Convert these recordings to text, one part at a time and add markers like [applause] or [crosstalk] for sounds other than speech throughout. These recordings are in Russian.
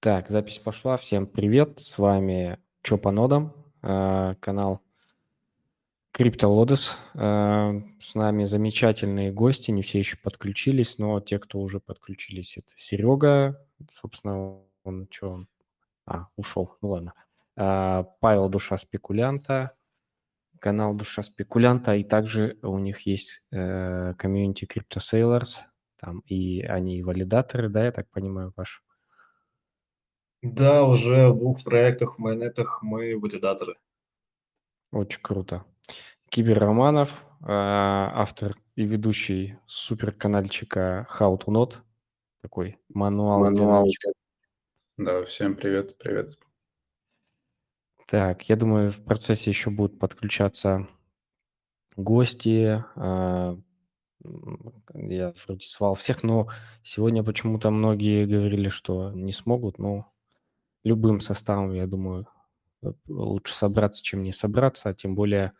Так, запись пошла. Всем привет. С вами Чё по нодам, э, канал CryptoLotus. Э, С нами замечательные гости, не все еще подключились, но те, кто уже подключились, это Серега, собственно, он что, он? А, ушел, ну ладно. Э, Павел Душа Спекулянта, канал Душа Спекулянта, и также у них есть комьюнити Crypto Sailors, там и они валидаторы, да, я так понимаю, Паш? Да, уже в двух проектах в майонетах мы валидаторы. Очень круто. Кибер Романов, э, автор и ведущий суперканальчика How to Not, такой мануал. Мануал. Да, всем привет, привет. Так, я думаю, в процессе еще будут подключаться гости. м, Я вроде звал всех, но сегодня почему-то многие говорили, что не смогут. Но любым составом, я думаю, э, лучше собраться, чем не собраться. А тем более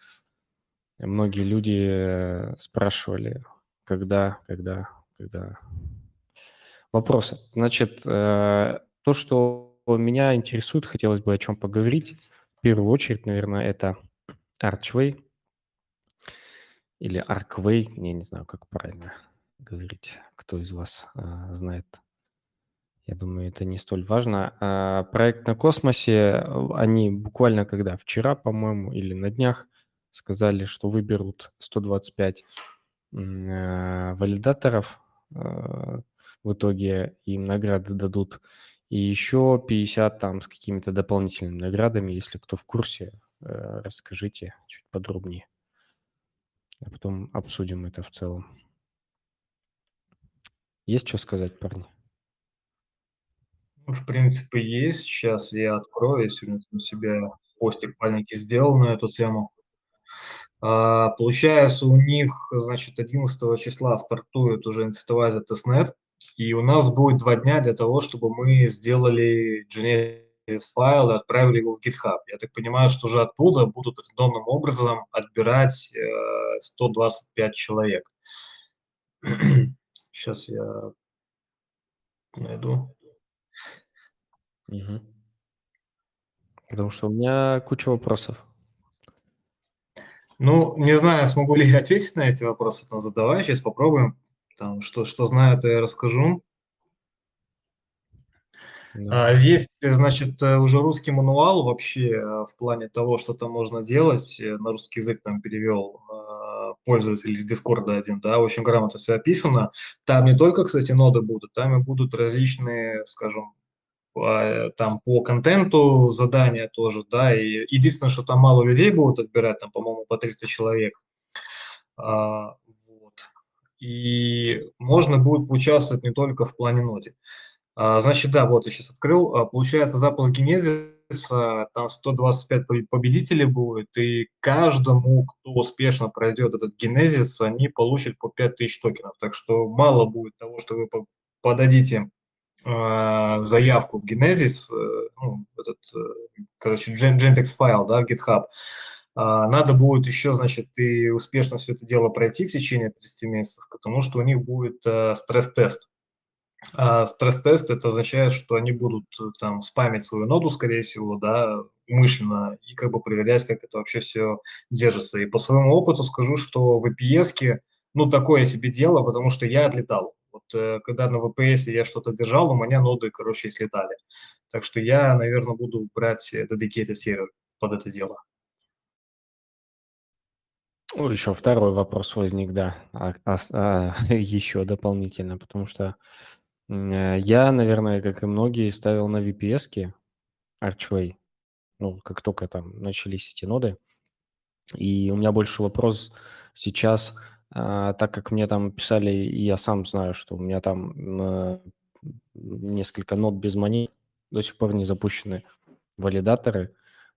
многие люди э, спрашивали, когда, когда, когда. Вопросы. Значит, э, то, что меня интересует, хотелось бы о чем поговорить. В первую очередь, наверное, это Archway или Arcway, я не знаю, как правильно говорить, кто из вас э, знает. Я думаю, это не столь важно. А, проект на космосе, они буквально когда, вчера, по-моему, или на днях сказали, что выберут 125 м, э, валидаторов, э, в итоге им награды дадут, и еще 50 там с какими-то дополнительными наградами, если кто в курсе, э, расскажите чуть подробнее. А потом обсудим это в целом. Есть что сказать, парни? В принципе, есть. Сейчас я открою. Я сегодня у себя постик маленький сделал на эту тему. А, Получается, у них, значит, 11 числа стартует уже институвазия тестнет, и у нас будет два дня для того, чтобы мы сделали Genesis файл и отправили его в GitHub. Я так понимаю, что уже оттуда будут рандомным образом отбирать э, 125 человек. [clears throat] Сейчас я найду. Мгм. Потому что у меня куча вопросов. Ну, не знаю, смогу ли я ответить на эти вопросы, там задавай, сейчас попробуем. Там, что, что знаю, то я расскажу. Да. А, Есть, значит, э, уже русский мануал вообще э, в плане того, что там можно делать. Э, На русский язык там перевел э, пользователь из Дискорда один, да, очень грамотно все описано. Там не только, кстати, ноды будут, там и будут различные, скажем, а, там по контенту задания тоже, да, и единственное, что там мало людей будут отбирать, там, по-моему, по 30 человек. А, вот. И можно будет поучаствовать не только в плане ноде. А, Значит, да, вот я сейчас открыл. А, Получается, запуск Генезиса, там 125 поб- победителей будет, и каждому, кто успешно пройдет этот Генезис, они получат по 5000 токенов. Так что мало будет того, что вы по- подадите а, заявку в Генезис, э, ну, этот, э, короче, Gen- Gentex файл, да, в GitHub. Надо будет еще, значит, и успешно все это дело пройти в течение 30 месяцев, потому что у них будет э, стресс-тест. А стресс-тест это означает, что они будут э, там спамить свою ноду, скорее всего, да, умышленно, и как бы проверять, как это вообще все держится. И по своему опыту скажу, что в VPS, ну, такое себе дело, потому что я отлетал. Вот э, когда на VPS я что-то держал, у меня ноды, короче, слетали. Так что я, наверное, буду брать э, dedicated сервер под это дело. Ну, еще второй вопрос возник, да, а- а а, [laughs] еще дополнительно, потому что э, я, наверное, как и многие, ставил на VPS-ки Archway, ну, как только там начались эти ноды. И у меня больше вопрос сейчас, а, так как мне там писали, я сам знаю, что у меня там э, несколько нод без монет, до сих пор не запущены валидаторы,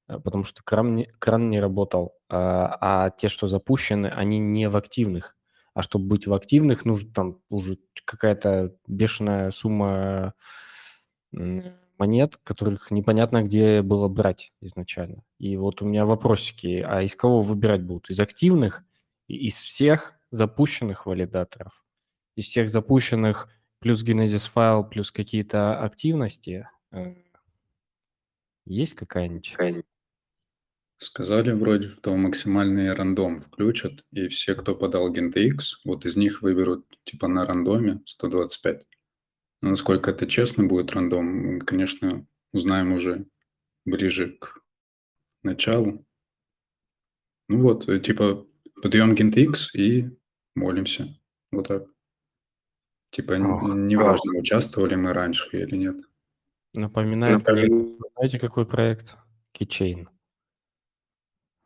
э, потому что кран не, кран не работал, а, а те, что запущены, они не в активных. А чтобы быть в активных, нужно там уже какая-то бешеная сумма монет, которых непонятно где было брать изначально. И вот у меня вопросики, а из кого выбирать будут? Из активных, из всех запущенных валидаторов? Из всех запущенных плюс Genesis файл, плюс какие-то активности, э, есть какая-нибудь? Сказали вроде, что максимальный рандом включат, и все, кто подал GentX, вот из них выберут типа на рандоме 125. Но насколько это честно будет рандом, мы, конечно, узнаем уже ближе к началу. Ну вот, э, типа подъем GentX и молимся. Вот так. Типа Ох, неважно, участвовали мы раньше или нет. напоминает мне, знаете, какой проект? Keychain.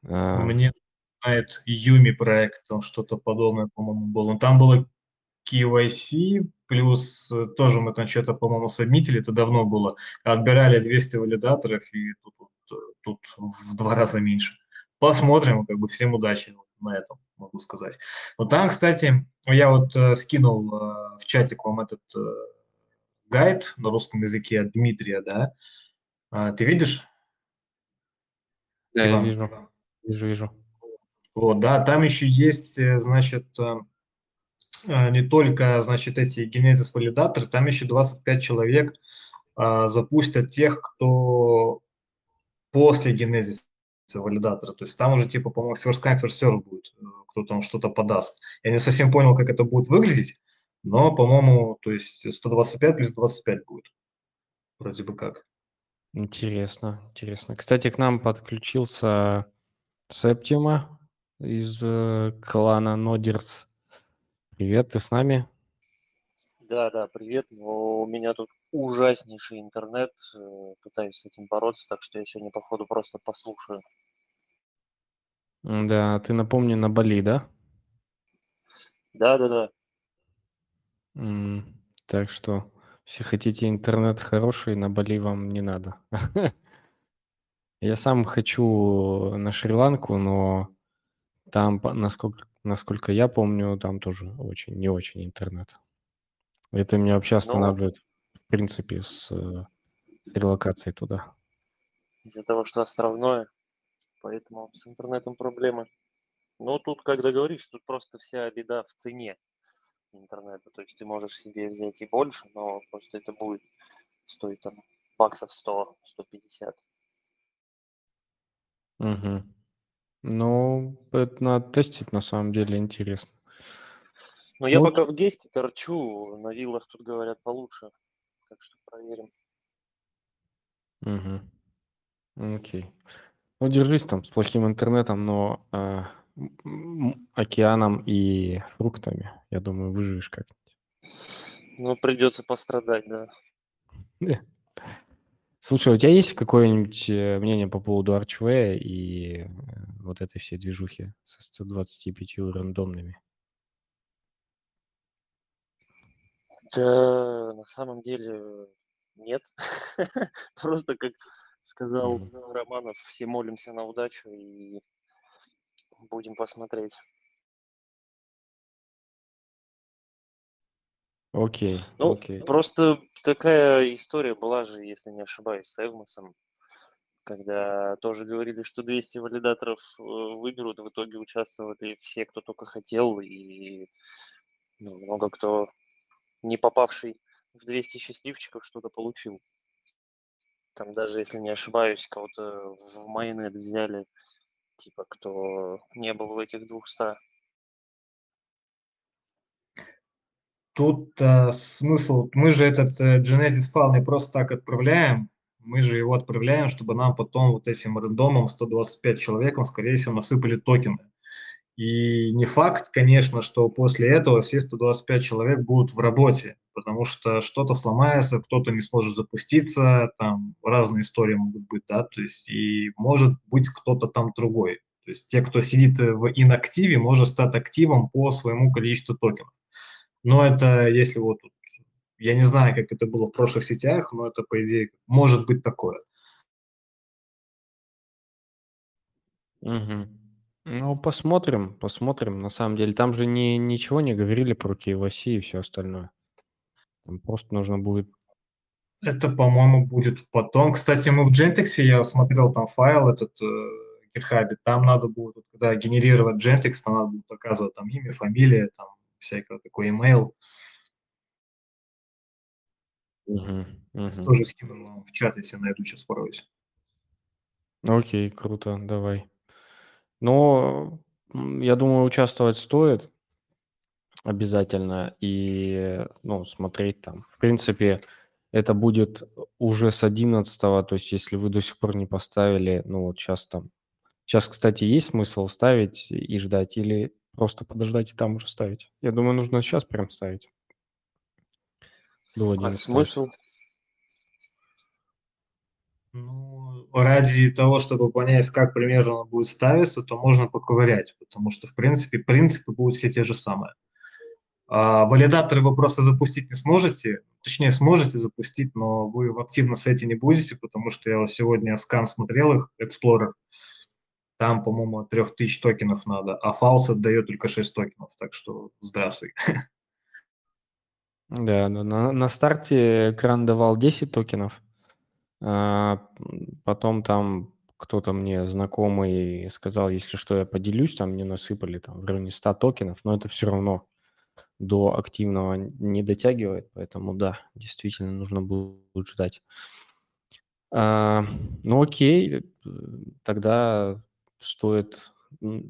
А, Мне знает Юми проект, там что-то подобное, по-моему, было. Но Там было KYC, плюс э, тоже мы там что-то, по-моему, сабмитили, это давно было. Отбирали 200 валидаторов, и тут, вот, э, тут в два раза меньше. Посмотрим, как бы всем удачи на этом, могу сказать. Вот там, кстати, я вот э, скинул э, в чатик вам этот э, гайд на русском языке от Дмитрия, да? А, ты видишь? да, я Иван? вижу, вижу, вижу. Вот, да, там еще есть, э, значит, э, э, не только, значит, эти генезис валидаторы, там еще 25 человек а, запустят тех, кто после генезиса валидатора. То есть там уже типа, по-моему, first come, first serve будет, э, кто там что-то подаст. Я не совсем понял, как это будет выглядеть, но, по-моему, то есть 125 плюс 25 будет. Вроде бы как. Интересно, интересно. Кстати, к нам подключился Септима из э, клана Нодерс. Привет, ты с нами? Да, да, привет. Но у меня тут ужаснейший интернет. э, Пытаюсь с этим бороться, так что я сегодня, походу, просто послушаю. Да, ты напомни на Бали, да? Да, да, да. М, Так что, если хотите интернет хороший, на Бали вам не надо. [laughs] Я сам хочу на Шри-Ланку, но там, насколько, насколько я помню, там тоже очень, не очень интернет. Это меня вообще Ну, останавливает, в принципе, с, э, с релокацией туда. из-за того, что островное, поэтому с интернетом проблемы. Но тут, когда говоришь, тут просто вся беда в цене интернета. То есть ты можешь себе взять и больше, но просто это будет стоить там баксов 100-150. Мгм. Ну, это надо тестить, на самом деле интересно. Но я Ну, пока в гесте торчу, на виллах тут говорят получше. Так что проверим. Мгм. Окей. Ну, держись там с плохим интернетом, но а, м- океаном и фруктами, я думаю, выживешь как-нибудь. Ну, придется пострадать, да. Э. Слушай, у тебя есть какое-нибудь э, мнение по поводу Archway и э, вот этой всей движухи со 125 рандомными? Да, на самом деле нет. [laughs] Просто, как сказал Мгм. Романов, все молимся на удачу и будем посмотреть. Окей, Ну, окей. просто такая история была же, если не ошибаюсь, с Эвмосом, когда тоже говорили, что 200 валидаторов э, выберут, в итоге участвовали все, кто только хотел, и ну, много кто, не попавший в 200 счастливчиков, что-то получил. Там даже, если не ошибаюсь, кого-то в майонет взяли, типа, кто не был в этих 200. Тут э, смысл, мы же этот э, Genesis файл не просто так отправляем, мы же его отправляем, чтобы нам потом вот этим рандомом 125 человеком, скорее всего, насыпали токены. И не факт, конечно, что после этого все 125 человек будут в работе, потому что что-то сломается, кто-то не сможет запуститься, там разные истории могут быть, да, то есть и может быть кто-то там другой. То есть те, кто сидит в инактиве, может стать активом по своему количеству токенов. Но это если вот, я не знаю, как это было в прошлых сетях, но это, по идее, может быть такое. Мгм. Ну, посмотрим, посмотрим. На самом деле, там же не, ничего не говорили про KYC и все остальное. Там просто нужно будет... Это, по-моему, будет потом. Кстати, мы в Gentex, я смотрел там файл этот э, GitHub, там надо будет, когда генерировать Gentex, там надо будет показывать там имя, фамилия, там всякое такое, email. Угу, угу. Тоже скину в чат, если найду, сейчас порвусь. Окей, круто, давай. Но я думаю, участвовать стоит обязательно и, ну, смотреть там. В принципе, это будет уже с 11 то есть если вы до сих пор не поставили, ну, вот сейчас там. Сейчас, кстати, есть смысл ставить и ждать или просто подождать и там уже ставить? Я думаю, нужно сейчас прям ставить. До А 11 смысл? Ну, ради того, чтобы понять, как примерно он будет ставиться, то можно поковырять, потому что, в принципе, принципы будут все те же самые. А валидаторы вы просто запустить не сможете, точнее, сможете запустить, но вы в активном сете не будете, потому что я сегодня скан смотрел их, Explorer, там, по-моему, 3000 токенов надо, а Faucet дает только 6 токенов, так что здравствуй. Да, на, на, старте экран давал 10 токенов, потом там кто-то мне знакомый сказал, если что, я поделюсь, там мне насыпали там в районе 100 токенов, но это все равно до активного не дотягивает, поэтому да, действительно нужно будет ждать. А, ну окей, тогда стоит...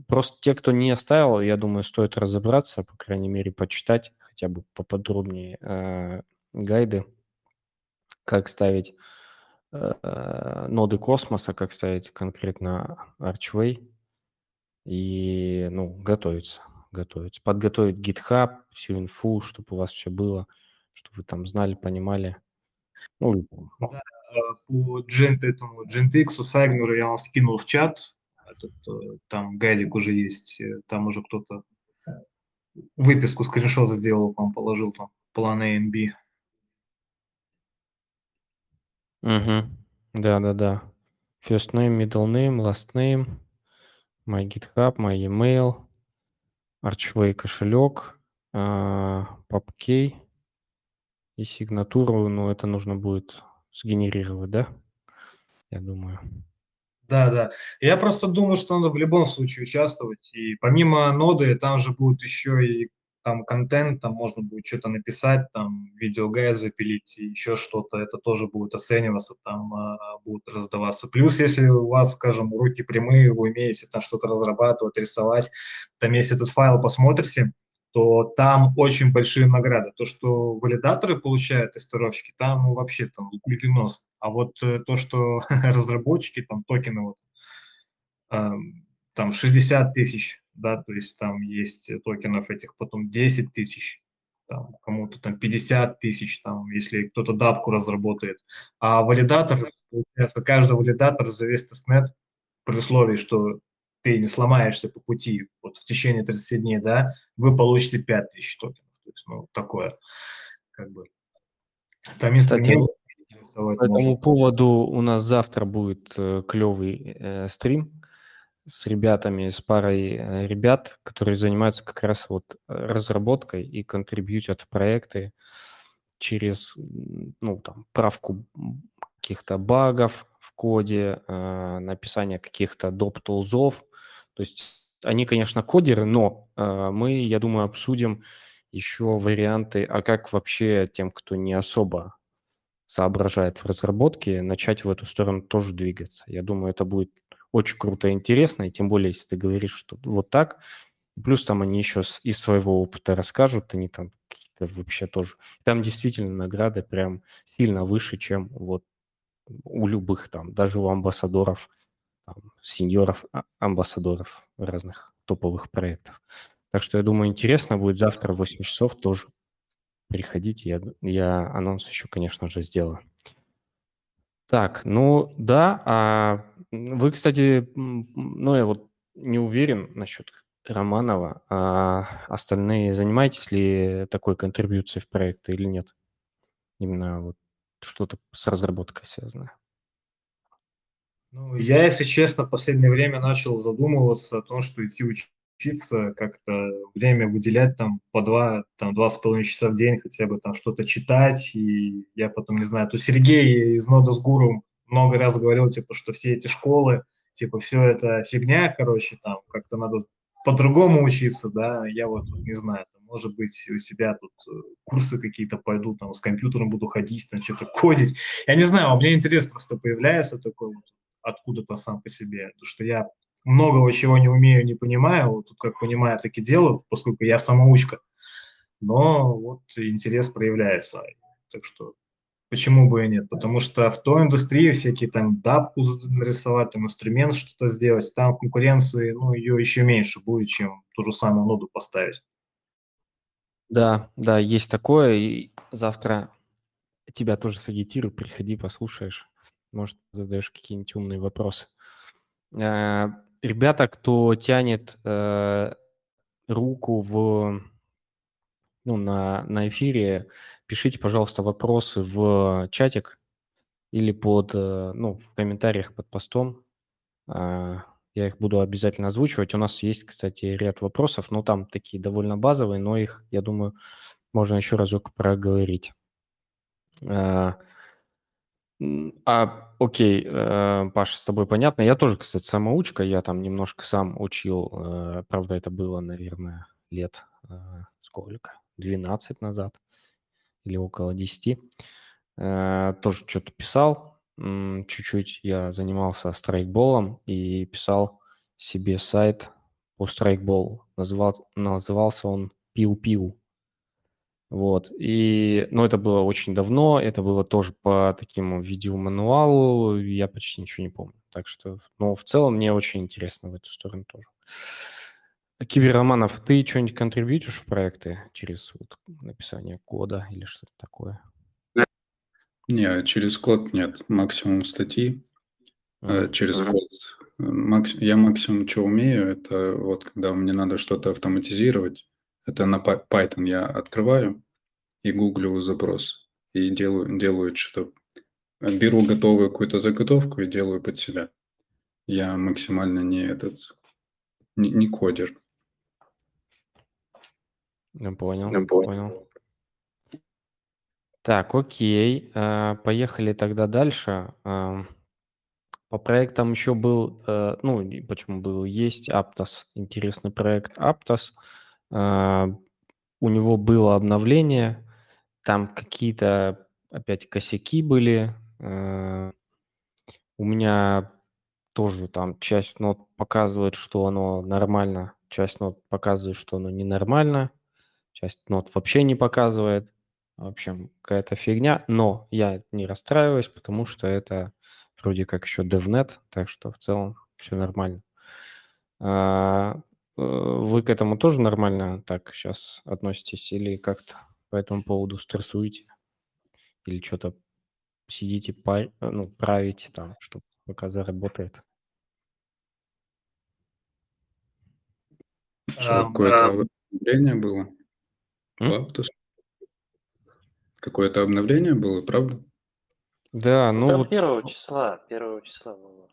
Просто те, кто не оставил, я думаю, стоит разобраться, по крайней мере, почитать хотя бы поподробнее э, гайды, как ставить ноды космоса, как ставить конкретно Archway и, ну, готовиться, готовиться. Подготовить GitHub, всю инфу, чтобы у вас все было, чтобы вы там знали, понимали. Ну, да, по Gent, этому GentX, Сайгнеру я вам скинул в чат, этот, э, там гайдик уже есть, э, там уже кто-то выписку, скриншот сделал, вам положил там план A. Угу. Да-да-да. First name, middle name, last name, my GitHub, my email, Archway кошелек, PubKey и сигнатуру, но это нужно будет сгенерировать, да? Я думаю. Да, да. Я просто думаю, что надо в любом случае участвовать. И помимо ноды, там же будет еще и там контент, там можно будет что-то написать, там видеогайд запилить, еще что-то, это тоже будет оцениваться, там а, будут раздаваться. Плюс, если у вас, скажем, руки прямые, вы умеете там что-то разрабатывать, рисовать, там если этот файл посмотрите, то там очень большие награды. То, что валидаторы получают, тестировщики, там вообще там гулькин нос. А вот э, то, что [laughs] разработчики, там токены, вот, э, там 60 тысяч, да, то есть там есть токенов этих, потом 10 тысяч, там, кому-то там 50 тысяч, там, если кто-то дапку разработает. А валидатор, получается, каждый валидатор за весь testnet при условии, что ты не сломаешься по пути вот в течение 30 дней, да, вы получите 5000 токенов. То есть, ну, такое, как бы. Там Кстати, по этому поводу у нас завтра будет э, клевый э, стрим с ребятами, с парой э, ребят, которые занимаются как раз вот разработкой и контрибьютят в проекты через, ну, там, правку каких-то багов, коде, э, написание каких-то доп-тулзов. То есть они, конечно, кодеры, но э, мы, я думаю, обсудим еще варианты, а как вообще тем, кто не особо соображает в разработке, начать в эту сторону тоже двигаться. Я думаю, это будет очень круто и интересно, и тем более, если ты говоришь, что вот так. Плюс там они еще из своего опыта расскажут, они там какие-то вообще тоже. Там действительно награды прям сильно выше, чем вот у любых там, даже у амбассадоров, там, сеньоров, а, амбассадоров разных топовых проектов. Так что я думаю, интересно будет завтра в 8 часов тоже. Приходите, я, я анонс еще, конечно же, сделаю. Так, ну да, а вы, кстати, ну я вот не уверен насчет Романова, а остальные занимаетесь ли такой контрибьюцией в проекты или нет? Именно вот что-то с разработкой связано? Ну, я, если честно, в последнее время начал задумываться о том, что идти учиться, как-то время выделять там по два, там два с половиной часа в день, хотя бы там что-то читать, и я потом, не знаю, то Сергей из Нода с Гуру много раз говорил, типа, что все эти школы, типа, все это фигня, короче, там, как-то надо по-другому учиться, да, я вот не знаю, может быть, у себя тут э, курсы какие-то пойдут, там, с компьютером буду ходить, там, что-то кодить. Я не знаю, у меня интерес просто появляется такой вот откуда-то сам по себе, потому что я многого чего не умею, не понимаю, вот тут как понимаю, так и делаю, поскольку я самоучка, но вот интерес проявляется, так что Почему бы и нет? Потому что в той индустрии всякие там дапку нарисовать, там инструмент что-то сделать, там конкуренции, ну, ее еще меньше будет, чем ту же самую ноду поставить. Да, да, есть такое. И завтра тебя тоже сагитирую, приходи, послушаешь. Может, задаешь какие-нибудь умные вопросы. Э, ребята, кто тянет э, руку в, ну, на, на эфире, пишите, пожалуйста, вопросы в чатик или под, э, ну, в комментариях под постом. А, я их буду обязательно озвучивать. У нас есть, кстати, ряд вопросов, но там такие довольно базовые, но их, я думаю, можно еще разок проговорить. А, а окей, э, Паша, с тобой понятно. Я тоже, кстати, самоучка, я там немножко сам учил. Э, правда, это было, наверное, лет сколько? 12 назад или около 10. Э, тоже что-то писал, чуть-чуть я занимался страйкболом и писал себе сайт по страйкболу. Называл, назывался он Пиу-Пиу. Вот. И, ну, это было очень давно, это было тоже по такому видеомануалу, я почти ничего не помню. Так что, ну, в целом мне очень интересно в эту сторону тоже. Киберроманов, ты что-нибудь контрибьютишь в проекты через вот написание кода или что-то такое? Не, через код нет. Максимум статьи. Mm-hmm. Через код. Макс... Я максимум, что умею, это вот когда мне надо что-то автоматизировать, это на Python я открываю и гуглю запрос. И делаю, делаю что-то. Беру готовую какую-то заготовку и делаю под себя. Я максимально не этот, не, не кодер. Понял, Я понял. Так, окей. А, поехали тогда дальше. А, по проектам еще был, э, ну, почему был, есть Aptos, интересный проект Aptos. А, у него было обновление, там какие-то опять косяки были. У меня тоже там часть нот показывает, что оно нормально, часть нот показывает, что оно ненормально часть нот вообще не показывает. В общем, какая-то фигня, но я не расстраиваюсь, потому что это вроде как еще DevNet, так что в целом все нормально. А, э, вы к этому тоже нормально так сейчас относитесь или как-то по этому поводу стрессуете? Или что-то сидите, пар... ну, правите там, чтобы пока заработает? Что, какое-то обновление было? Лаптус. Какое-то обновление было, правда? Да, ну, Ну, там вот, первого числа, первого числа было.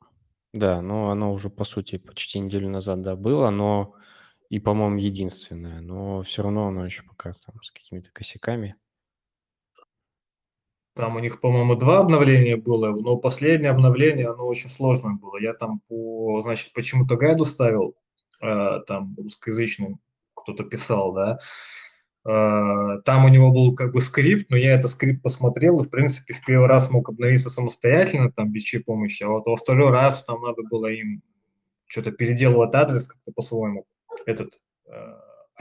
да, ну оно уже, по сути, почти неделю назад, да, было, но и, по-моему, единственное, но все равно оно еще пока там с какими-то косяками. Там у них, по-моему, два обновления было, но последнее обновление, оно очень сложное было. Я там по, значит, почему-то гайду ставил, э, там русскоязычным кто-то писал, да, там у него был как бы скрипт, но я этот скрипт посмотрел и, в принципе, в первый раз мог обновиться самостоятельно, там, без чьей помощи, а вот во второй раз там надо было им что-то переделывать адрес как-то по-своему, этот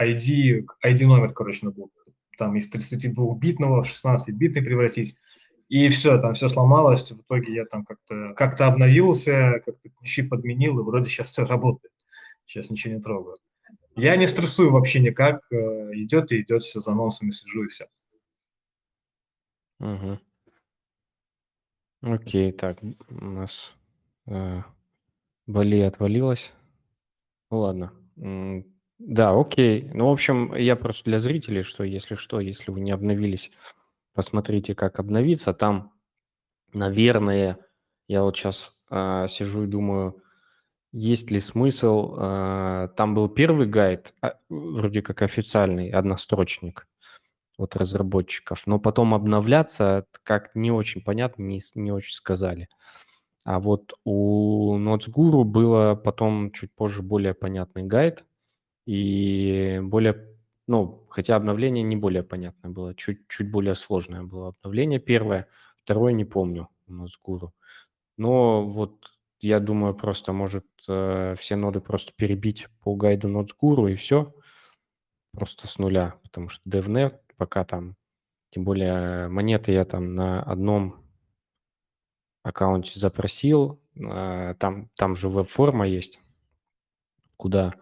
ID, э, ID номер, короче, надо было там из 32-битного в 16-битный превратить. И все, там все сломалось. В итоге я там как-то как обновился, как-то ключи подменил, и вроде сейчас все работает. Сейчас ничего не трогаю. Я не стрессую вообще никак. Э, идет и идет, все за носами сижу и все. Угу. Окей, так, у нас э, Бали отвалилась. Ну ладно. Да, окей. Ну, в общем, я просто для зрителей, что если что, если вы не обновились, посмотрите, как обновиться. Там, наверное, я вот сейчас э, сижу и думаю, есть ли смысл? А, там был первый гайд, а, вроде как официальный, однострочник от разработчиков, но потом обновляться как не очень понятно, не, не очень сказали. А вот у NotesGuru было потом чуть позже более понятный гайд и более Ну, хотя обновление не более понятное было, чуть, чуть более сложное было обновление первое, второе не помню у гуру. Но вот я думаю, просто может э, все ноды просто перебить по гайду Nodesguru и все, просто с нуля, потому что DevNet пока там, тем более монеты я там на одном аккаунте запросил, э, там, там же веб-форма есть, куда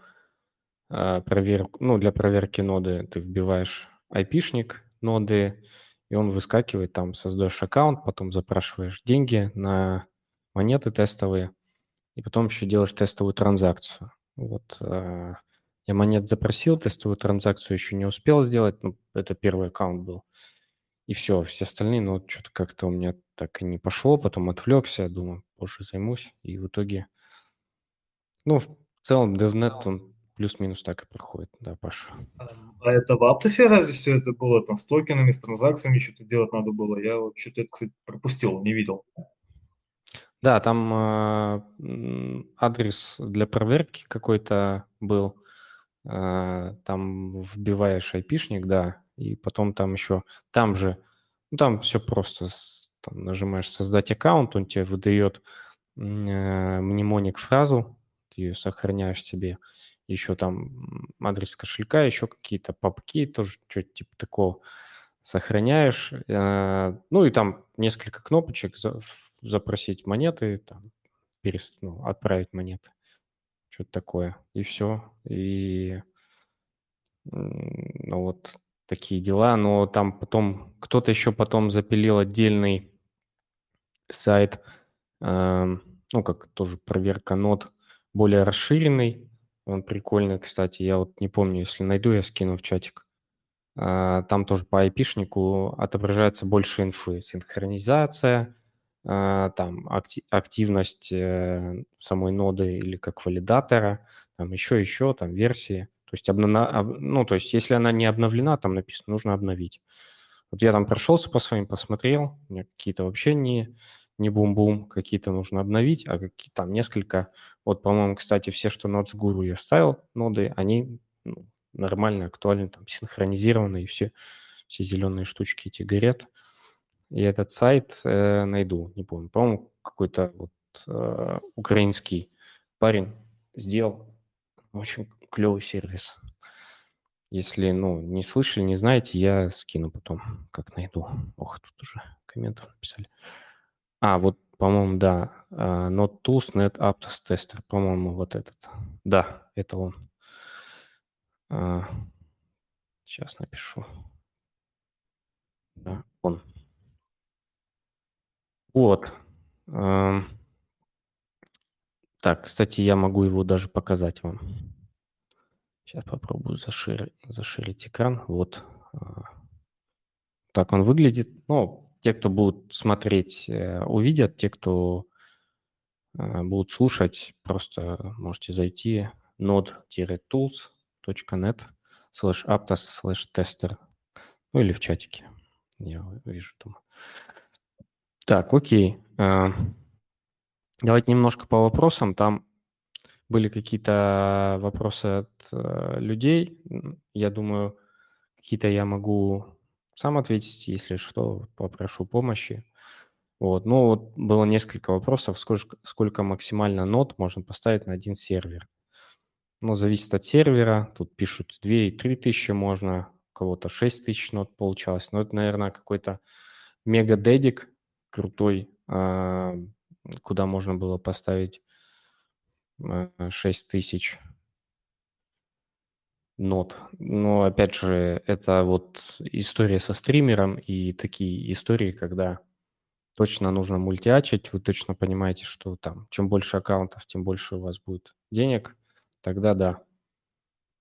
э, проверку, ну, для проверки ноды ты вбиваешь айпишник ноды, и он выскакивает, там создаешь аккаунт, потом запрашиваешь деньги на монеты тестовые, и потом еще делаешь тестовую транзакцию. Вот э, я монет запросил, тестовую транзакцию еще не успел сделать, ну, это первый аккаунт был. И все, все остальные, ну, что-то как-то у меня так и не пошло, потом отвлекся, думаю, позже займусь, и в итоге, ну, в целом DevNet, он плюс-минус так и проходит, да, Паша. А это в Аптосе разве все это было? Там с токенами, с транзакциями что-то делать надо было? Я вот что-то кстати, пропустил, не видел. Да, там э, адрес для проверки какой-то был. Э, там вбиваешь айпишник, да, и потом там еще, там же, ну, там все просто, там нажимаешь создать аккаунт, он тебе выдает э, мнемоник фразу, ты ее сохраняешь себе, еще там адрес кошелька, еще какие-то папки, тоже что-то типа такого сохраняешь. Э, ну и там несколько кнопочек, запросить монеты, там, перес, ну, отправить монеты, что-то такое, и все. И ну, вот такие дела, но там потом кто-то еще потом запилил отдельный сайт, э, ну, как тоже проверка нот, более расширенный, он прикольный, кстати, я вот не помню, если найду, я скину в чатик. Э, там тоже по айпишнику отображается больше инфы, синхронизация, а, там активность э, самой ноды или как валидатора, там еще, еще, там версии. То есть, обна... ну, то есть если она не обновлена, там написано, нужно обновить. Вот я там прошелся по своим, посмотрел, у меня какие-то вообще не, не бум-бум, какие-то нужно обновить, а какие там несколько, вот, по-моему, кстати, все, что Nodes Guru я ставил, ноды, они ну, нормально, актуальны, там, синхронизированы, и все, все зеленые штучки эти горят. И этот сайт э, найду, не помню. По-моему, какой-то вот э, украинский парень сделал очень клевый сервис. Если, ну, не слышали, не знаете, я скину потом, как найду. Ох, тут уже комментов написали. А, вот, по-моему, да, uh, Not Tools, Net Aptos Tester, по-моему, вот этот. Да, это он. Uh, сейчас напишу. Да, он. Вот. Так, кстати, я могу его даже показать вам. Сейчас попробую заширить, заширить экран. Вот. А, так он выглядит. Ну, те, кто будут смотреть, э, увидят. Те, кто э, будут слушать, просто можете зайти node-tools.net slash aptos slash tester. Ну или в чатике. Я вижу там. Так, окей. А, давайте немножко по вопросам. Там были какие-то вопросы от э, людей. Я думаю, какие-то я могу сам ответить, если что, попрошу помощи. Вот. Ну, вот было несколько вопросов, сколько, сколько максимально нот можно поставить на один сервер. Ну, зависит от сервера. Тут пишут 2 и 3 тысячи можно, у кого-то 6 тысяч нот получалось. Но это, наверное, какой-то мега-дедик, крутой, а, куда можно было поставить 6 а, тысяч нот. Но, опять же, это вот история со стримером и такие истории, когда точно нужно мультиачить, вы точно понимаете, что там чем больше аккаунтов, тем больше у вас будет денег, тогда да.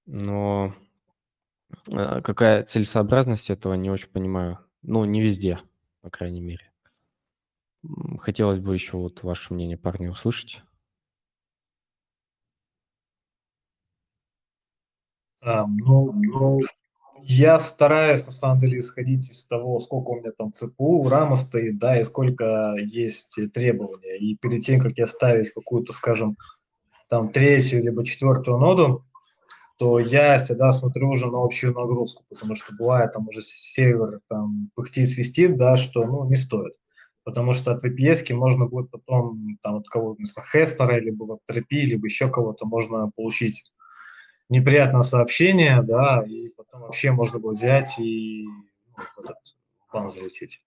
Но а, какая целесообразность этого, не очень понимаю. Ну, не везде, по крайней мере. Хотелось бы еще вот ваше мнение, парни, услышать. Ну, ну, я стараюсь, на самом деле, исходить из того, сколько у меня там ЦПУ, рама стоит, да, и сколько есть требования. И перед тем, как я ставить какую-то, скажем, там третью либо четвертую ноду, то я всегда смотрю уже на общую нагрузку, потому что бывает там уже сервер там пыхтит, свистит, да, что ну не стоит. Потому что от VPS можно будет потом там от кого-то, Хестера, либо WebTrP, либо еще кого-то можно получить неприятное сообщение, да, и потом вообще можно будет взять и ну, в этот план залететь.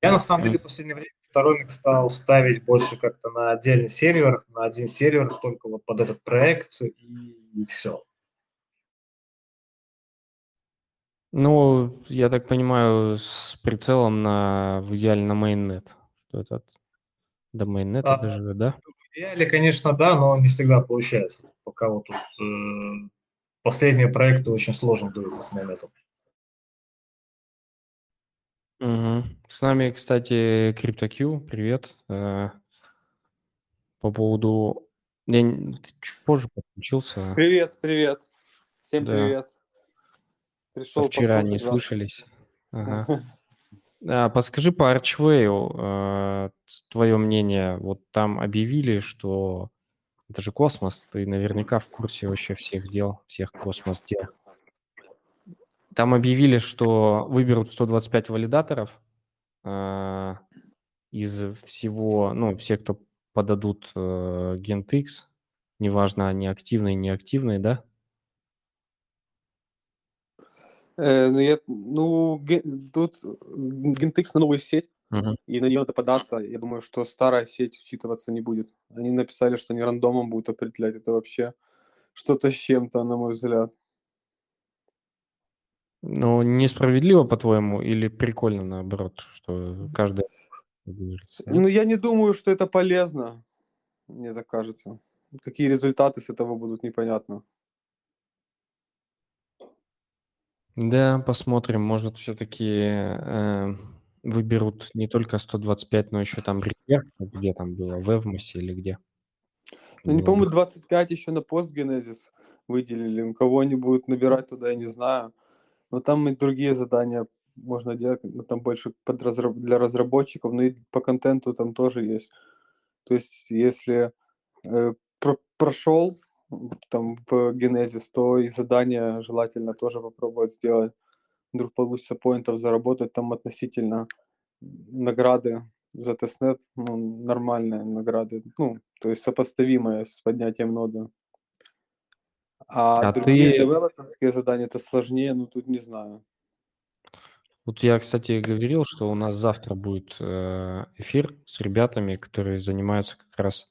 Я на самом деле в последнее время сторонник стал ставить больше как-то на отдельный сервер, на один сервер только вот под этот проект и, и все. Ну, я так понимаю, с прицелом на в идеале на mainnet, что этот до mainnet а, даже, да? В идеале, конечно, да, но не всегда получается. Пока вот тут э, последние проекты очень сложно даются с mainnet. Угу. С нами, кстати, CryptoQ, привет. Э, по поводу... Я чуть позже подключился. Привет, привет. Всем Да. привет. Пришел Со вчера не слышались. Ага. [laughs] А, подскажи по Archway, э, твое мнение. Вот там объявили, что это же космос, ты наверняка в курсе вообще всех дел, всех космос дел. Там объявили, что выберут 125 валидаторов э, из всего, ну, все, кто подадут э, GentX, неважно, они активные, неактивные, да? Э, ну, я, ну, ген, тут GentX на новую сеть, uh-huh. и на нее надо податься. Я думаю, что старая сеть учитываться не будет. Они написали, что они рандомом будут определять. Это вообще что-то с чем-то, на мой взгляд. Ну, несправедливо, по-твоему, или прикольно наоборот, что каждый Ну, я не думаю, что это полезно, мне так кажется. Какие результаты с этого будут, непонятно. Да, посмотрим, может, все-таки э, выберут не только 125, но еще там резерв, где там было, в Эвмосе или где. Ну, не помню, 25 еще на постгенезис выделили. Кого они будут набирать туда, я не знаю. Но там и другие задания можно делать, ну, там больше под разраб- для разработчиков, но и по контенту там тоже есть. То есть, если э, про- прошел там в Genesis, то и задание желательно тоже попробовать сделать. Вдруг получится поинтов заработать там относительно награды за testnet, ну, нормальные награды, ну, то есть сопоставимые с поднятием ноды. А, а другие ты... девелоперские задания это сложнее, ну тут не знаю. Вот я, кстати, говорил, что у нас завтра будет э, эфир с ребятами, которые занимаются как раз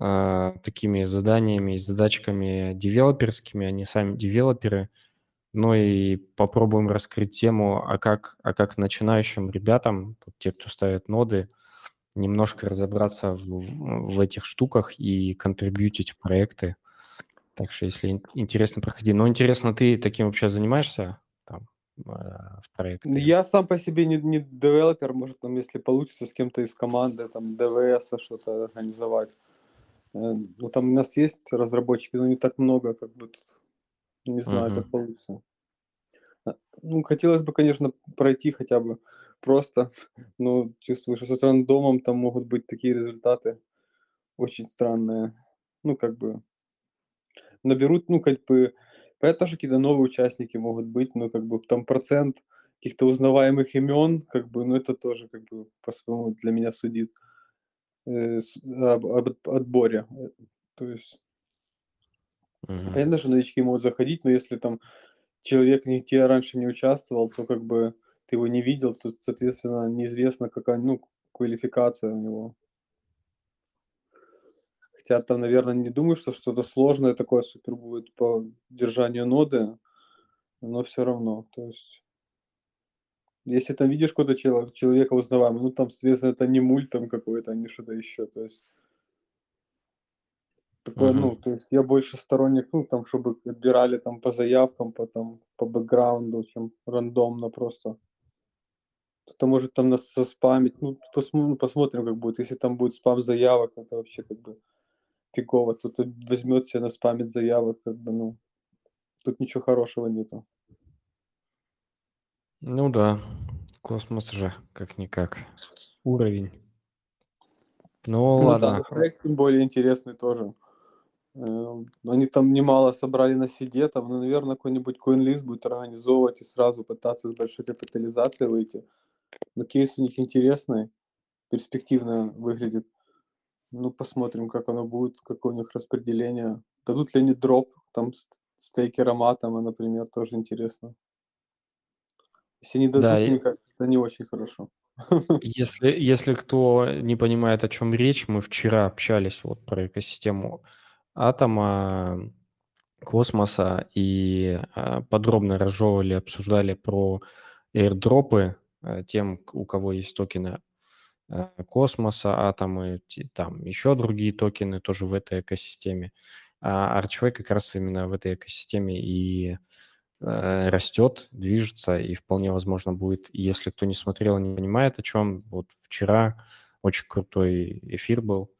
э, такими заданиями и задачками девелоперскими, они сами девелоперы. Ну и попробуем раскрыть тему, а как, а как начинающим ребятам, те, кто ставит ноды, немножко разобраться в, в этих штуках и контрибьютить в проекты. Так что, если интересно, проходи. Но интересно, ты таким вообще занимаешься там а, в проекте? Я сам по себе не, не девелопер, может, там, если получится с кем-то из команды, там, ДВС что-то организовать. Э, ну, там у нас есть разработчики, но не так много, как бы тут. Не знаю, uh-huh. как получится. А, ну, хотелось бы, конечно, пройти хотя бы просто, [laughs] но чувствую, что со рандомом там могут быть такие результаты очень странные. Ну, как бы, наберут, ну, как бы, понятно, что какие-то новые участники могут быть, но как бы там процент каких-то узнаваемых имен, как бы, ну, это тоже как бы по-своему для меня судит об, об отборе. То есть, uh-huh. понятно, что новички могут заходить, но если там человек нигде раньше не участвовал, то как бы ты его не видел, то, соответственно, неизвестно, какая, ну, квалификация у него. Хотя там, наверное, не думаю, что что-то сложное такое супер будет по держанию ноды, но все равно. То есть, если там видишь какого-то человека, человека узнаваемого, ну там, соответственно, это не мульт там какой-то, а не что-то еще. То есть, такое, uh-huh. ну, то есть я больше сторонник, ну, там, чтобы отбирали там по заявкам, по, там, по бэкграунду, чем рандомно просто. Кто-то может там нас заспамить, ну, посмотрим, посмотрим, как будет. Если там будет спам заявок, это вообще как бы фигово. Кто-то возьмет себе на спамит заявок, как бы, ну, тут ничего хорошего нету. Ну да, космос же, как-никак. Уровень. Ну, ну ладно. Да, проект тем более интересный тоже. Э, Они там немало собрали на сиде, там, ну, наверное, какой-нибудь CoinList будет организовывать и сразу пытаться с большой капитализацией выйти. Но кейс у них интересный, перспективно выглядит. Ну, посмотрим, как оно будет, какое у них распределение. Дадут ли они дроп, там, с- стейкер Аматома, например, тоже интересно. Если не дадут, Да, кажется, это не очень хорошо. [laughs] Если, если кто не понимает, о чем речь, мы вчера общались вот про экосистему атома, космоса и а, подробно разжевывали, обсуждали про airdропы а, тем, у кого есть токены а, космоса, атомы, там еще другие токены тоже в этой экосистеме. А Archway как раз именно в этой экосистеме и э, растет, движется, и вполне возможно будет, если кто не смотрел, не понимает, о чем, вот вчера очень крутой эфир был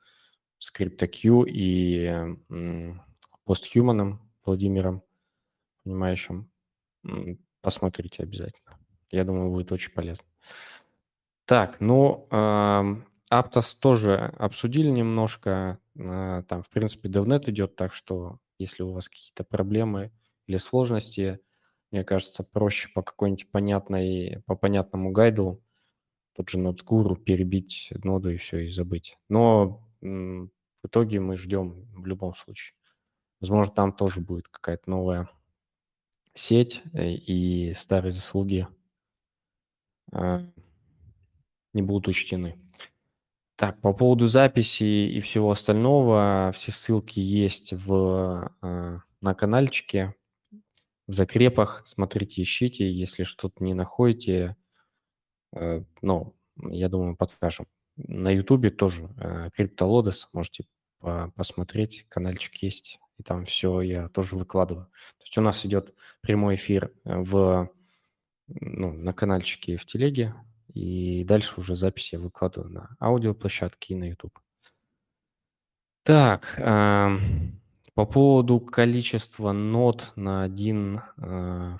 с CryptoQ и м, постхуманом Владимиром, понимающим. Посмотрите обязательно. Я думаю, будет очень полезно. Так, ну, Aptos тоже обсудили немножко. а, Там, в принципе, DevNet идет, так что если у вас какие-то проблемы или сложности, мне кажется, проще по какой-нибудь понятной, по понятному гайду тот же NodeSguru перебить ноду и все, и забыть. Но в итоге мы ждем в любом случае. Возможно, там тоже будет какая-то новая сеть, э, и старые заслуги а, не будут учтены. Так, по поводу записи и всего остального, все ссылки есть в, а, на каналчике, в закрепах. Смотрите, ищите. Если что-то не находите, э, ну, я думаю, подскажем. На Ютубе тоже э, CryptoLodes можете по- посмотреть, каналчик есть, и там все я тоже выкладываю. То есть у нас идет прямой эфир э, в, ну, на каналчике в телеге, и дальше уже запись я выкладываю на аудиоплощадке и на YouTube. Так, ам, по поводу количества нот на один а,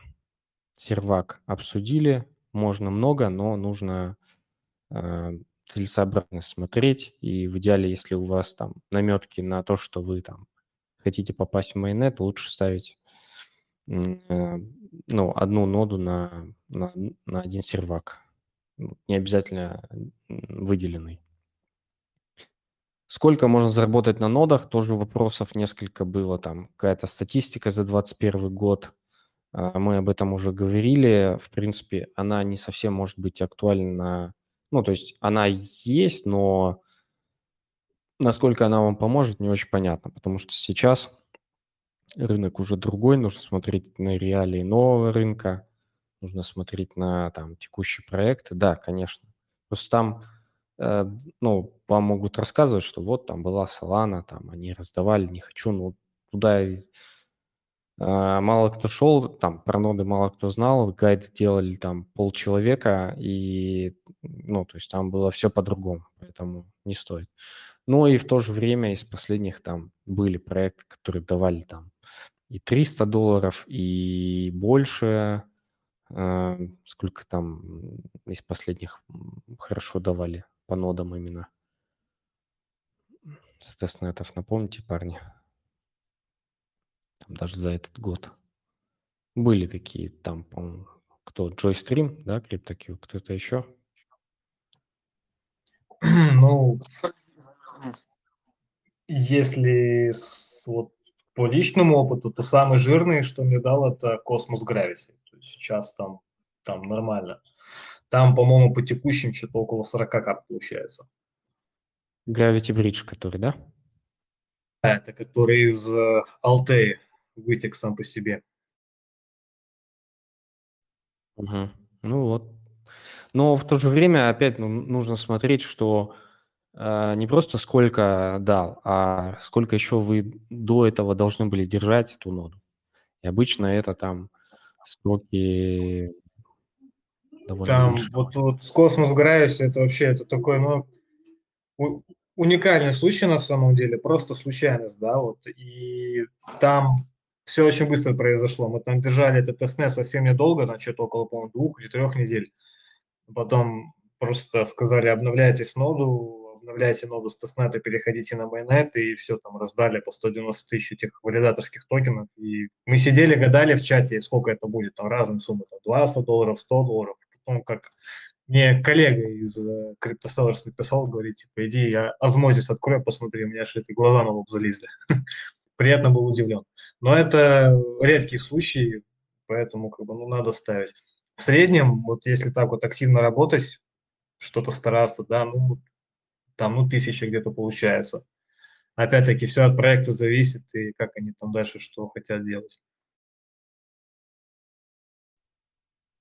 сервак обсудили. Можно много, но нужно а, целесообразно смотреть. И в идеале, если у вас там наметки на то, что вы там хотите попасть в майонет, лучше ставить э, ну, одну ноду на, на, на один сервак. Ну, Не обязательно выделенный. Сколько можно заработать на нодах? Тоже вопросов несколько было. Там какая-то статистика за 2021 год. А, Мы об этом уже говорили. В принципе, она не совсем может быть актуальна. Ну, то есть она есть, но насколько она вам поможет, не очень понятно. Потому что сейчас рынок уже другой. Нужно смотреть на реалии нового рынка. Нужно смотреть на там текущий проект. Да, конечно. Просто там ну, вам могут рассказывать, что вот там была Solana, там они раздавали, не хочу, ну, туда а, мало кто шел, там про ноды мало кто знал, гайды делали там полчеловека, и, ну, то есть там было все по-другому, поэтому не стоит. Ну и в то же время из последних там были проекты, которые давали там и 300 долларов, и больше, а, сколько там из последних хорошо давали по нодам именно. С тестнетов, напомните, парни. Там даже за этот год. Были такие там, по-моему, кто? Joystream, да, CryptoQ, кто-то еще? [clears throat] Ну, если с- вот по личному опыту, то самый жирный, что мне дал, это Cosmos Gravity. Сейчас там, там нормально. Там, по-моему, по текущим что-то около 40 карт получается. Gravity Bridge, который, да? А Это который из э, Алтеи вытек сам по себе. Мгм. Ну вот. Но в то же время опять ну, нужно смотреть, что э, не просто сколько дал, а сколько еще вы до этого должны были держать эту ноду. И обычно это там сроки довольно Там вот, вот с Cosmos Gravity это вообще это такой, ну, уникальный случай на самом деле, просто случайность, да, вот. И там все очень быстро произошло. Мы там держали этот тестнет совсем недолго, там что-то около, по-моему, двух или трех недель. Потом просто сказали, обновляйтесь ноду, обновляйте ноду с testnet а, переходите на mainnet, и все, там раздали по 190 тысяч этих валидаторских токенов. И мы сидели, гадали в чате, сколько это будет, там разные суммы, там 20 долларов, 100 долларов. Потом как мне коллега из CryptoSellers э, написал, говорит, типа, иди, я Osmosis открою, посмотри, у меня аж эти глаза на лоб залезли. [laughs] Приятно был удивлен. Но это редкие случаи, поэтому как бы, ну, надо ставить. В среднем, вот если так вот активно работать, что-то стараться, да, ну, там, ну, тысяча где-то получается. Опять-таки, все от проекта зависит, и как они там дальше что хотят делать.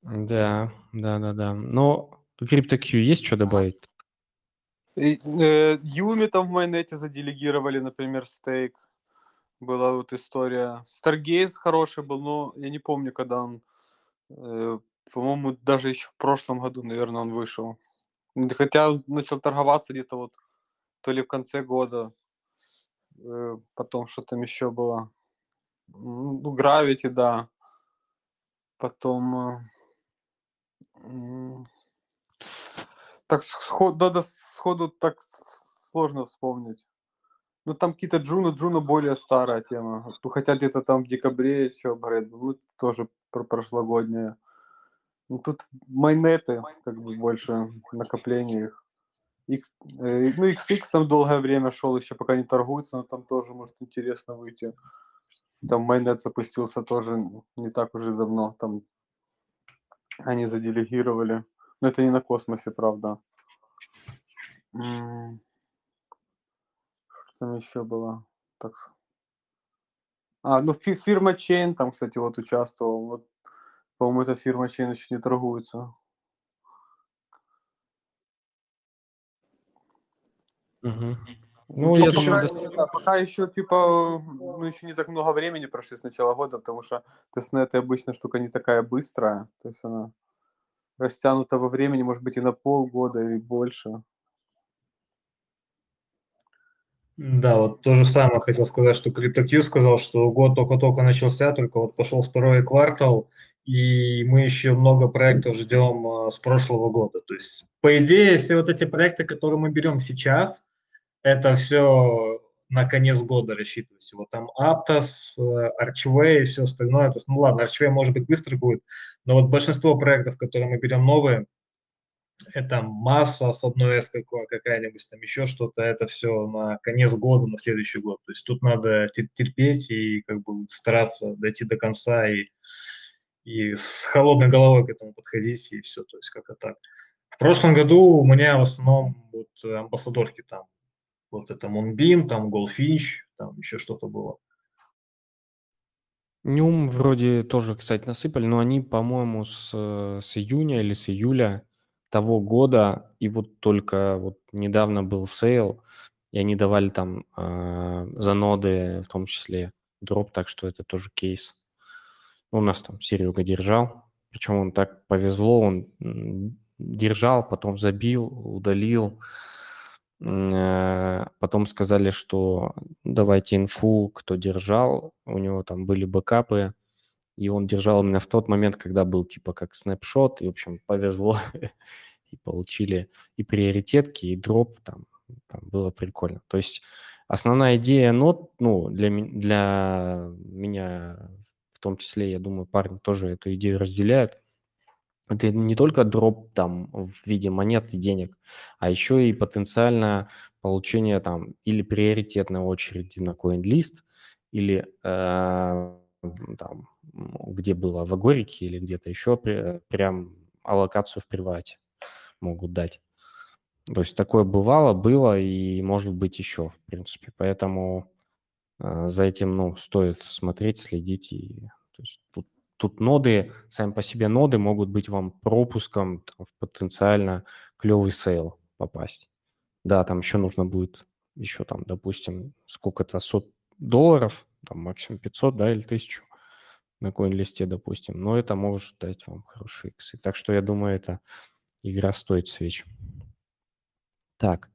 Да, да, да, да. Но CryptoQ есть что добавить? И, э, Юми там в майонете заделегировали, например, стейк. Была вот история. Stargaze хороший был, но я не помню, когда он... Э, по-моему, даже еще в прошлом году, наверное, он вышел. Хотя начал торговаться где-то вот то ли в конце года, э, потом что там еще было. Ну, Gravity, да. Потом... так сход, надо сходу так сложно вспомнить. Ну, там какие-то Juno, Juno более старая тема. Ну, хотя где-то там в декабре еще апгрейд был, ну, тоже про прошлогодняя. Ну, тут mainnet ы, как бы больше накопления их. X, э, ну, XX там долгое время шел, еще пока не торгуется, но там тоже может интересно выйти. Там mainnet запустился тоже не так уже давно. Там они заделегировали. Но это не на космосе, правда. Что там еще было? Так. А, ну фирма Chain там, кстати, вот участвовал. Вот по-моему, эта фирма Chain еще не торгуется. Угу. Ну, я думаю, пока, да, пока еще, типа, ну, еще не так много времени прошли с начала года, потому что тестнеты обычно штука не такая быстрая, то есть она растянута во времени, может быть, и на полгода или больше. Да, вот то же самое хотел сказать, что CryptoQ сказал, что год только-только начался, только вот пошел второй квартал, и мы еще много проектов ждем а, с прошлого года. То есть, по идее, все вот эти проекты, которые мы берем сейчас, это все на конец года рассчитывается. Вот там Aptos, э, Archway и все остальное. То есть, ну ладно, Archway может быть быстро будет, но вот большинство проектов, которые мы берем новые, это масса с одной S какая-нибудь, там еще что-то, это все на конец года, на следующий год. То есть тут надо терпеть и как бы стараться дойти до конца и, и с холодной головой к этому подходить, и все, то есть как-то так. В прошлом году у меня в основном вот амбассадорки там, вот это Moonbeam, там Goldfinch, там еще что-то было. Nym вроде тоже, кстати, насыпали, но они, по-моему, с, с июня или с июля того года, и вот только вот недавно был sale, и они давали там э, за ноды, в том числе дроп, так что это тоже кейс. У нас там Серега держал, причем он так повезло, он держал, потом забил, удалил, потом сказали, что давайте инфу, кто держал, у него там были бэкапы, и он держал именно в тот момент, когда был типа как снапшот, и, в общем, повезло, [laughs] и получили и приоритетки, и дроп, там, там было прикольно. То есть основная идея нот, ну, для, для меня в том числе, я думаю, парни тоже эту идею разделяют, это не только дроп там в виде монет и денег, а еще и потенциально получение там или приоритетной очереди на CoinList, или э, там, где было в Агорике или где-то еще, при, прям аллокацию в привате могут дать. То есть такое бывало, было и может быть еще, в принципе. Поэтому э, за этим, ну, стоит смотреть, следить. И, то есть тут, тут ноды, сами по себе ноды могут быть вам пропуском там, в потенциально клевый sale попасть. Да, там еще нужно будет еще там, допустим, сколько-то сот долларов, там максимум 500, да, или 1000 на CoinList е, допустим. Но это может дать вам хорошие иксы. Так что я думаю, это игра стоит свеч. Так,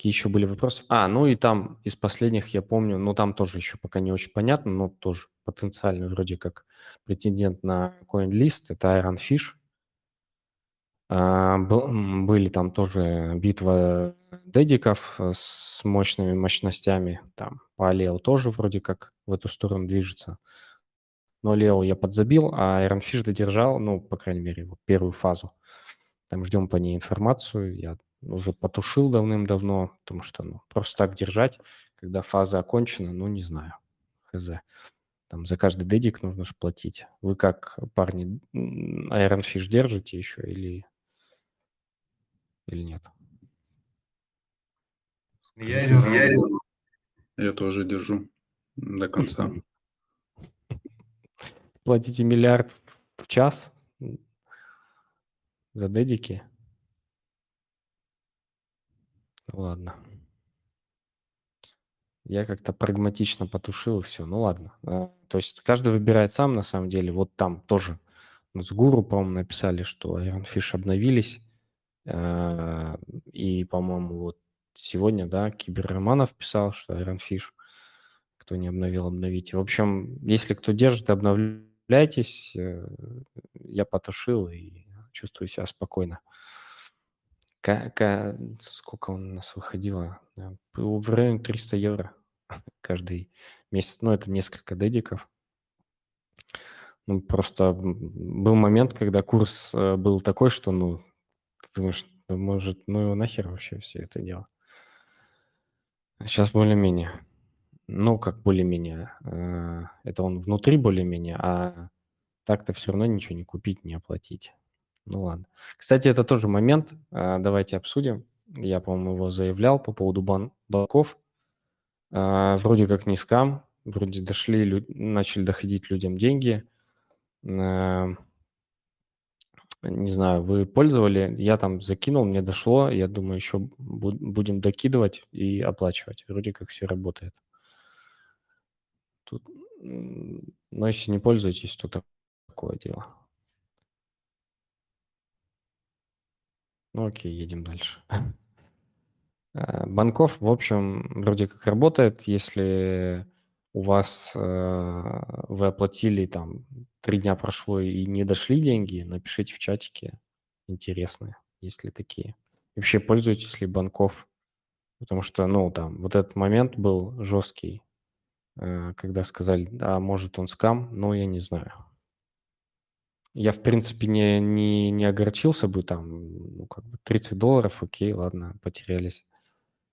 какие еще были вопросы? А, ну и там из последних я помню, ну там тоже еще пока не очень понятно, но тоже потенциально вроде как претендент на CoinList, это Iron Fish. А, был, были там тоже битва дедиков э, с мощными мощностями. Там по Лео тоже вроде как в эту сторону движется. Но Лео я подзабил, а Ironfish додержал, ну, по крайней мере, вот первую фазу. Там ждем по ней информацию. Я уже потушил давным-давно, потому что ну, просто так держать, когда фаза окончена, ну, не знаю. Хз. Там за каждый дедик нужно же платить. Вы как, парни, Ironfish держите еще или, или нет? Я держу. Я, держу. я тоже держу до конца. Платите миллиард в час за дедики? Ладно. Я как-то прагматично потушил и все. Ну ладно. А, то есть каждый выбирает сам на самом деле. Вот там тоже с Гуру, по-моему, написали, что Ironfish обновились. А, и, по-моему, вот сегодня, да, Киберроманов писал, что Ironfish, кто не обновил, обновите. В общем, если кто держит, обновляйтесь. Э, я потушил и чувствую себя спокойно. К, к, сколько у нас выходило? В районе 300 евро [laughs] каждый месяц. Ну, это несколько дедиков. Ну, просто был момент, когда курс э, был такой, что, ну, ты думаешь, может, ну его нахер вообще все это дело. Сейчас более-менее. Ну, как более-менее. Э, это он внутри более-менее, а так-то все равно ничего не купить, не оплатить. Ну ладно. Кстати, это тоже момент, э, давайте обсудим. Я, по-моему, его заявлял по поводу бан банков. Э, вроде как не скам, вроде дошли, начали доходить людям деньги. Не знаю, вы пользовали, я там закинул, мне дошло, я думаю, еще будем докидывать и оплачивать. Вроде как все работает. Тут, но если не пользуетесь, то такое дело. Ну окей, едем дальше. Э, [laughs] банков, в общем, вроде как работает, если у вас э, вы оплатили там три дня прошло и не дошли деньги, напишите в чатике интересные, есть ли такие. И вообще пользуетесь ли банков, потому что, ну, там, вот этот момент был жесткий, э, когда сказали, а может он скам, но я не знаю. Я, в принципе, не, не, не огорчился бы там, ну, как бы 30 долларов, окей, ладно, потерялись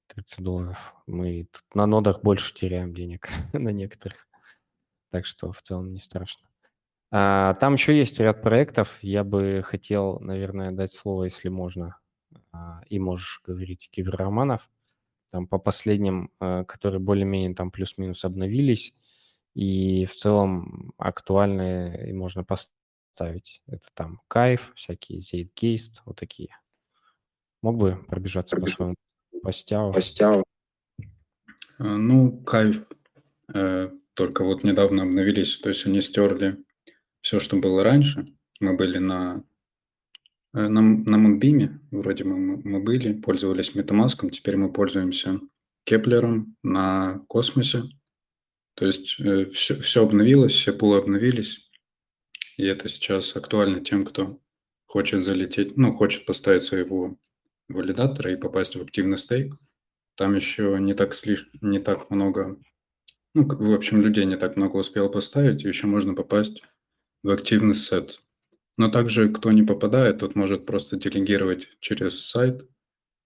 30 долларов. Мы тут на нодах больше теряем денег [laughs] на некоторых. Так что в целом не страшно. А, там еще есть ряд проектов. Я бы хотел, наверное, дать слово, если можно, а, и можешь говорить киберроманов. Там по последним, а, которые более-менее там плюс-минус обновились, и в целом актуальные и можно поставить ставить. Это там кайф, всякие Zeitgeist, вот такие. Мог бы пробежаться по своему постяу? Постяу. А, ну, кайф. Э, только вот недавно обновились, то есть они стерли все, что было раньше. Мы были на э, на, на Moonbeam, вроде мы, мы были, пользовались MetaMask, теперь мы пользуемся Кеплером на Космосе. То есть э, все, все обновилось, все пулы обновились. И это сейчас актуально тем, кто хочет залететь, ну, хочет поставить своего валидатора и попасть в активный стейк. Там еще не так, слиш... не так много, ну, в общем, людей не так много успел поставить, и еще можно попасть в активный сет. Но также, кто не попадает, тот может просто делегировать через сайт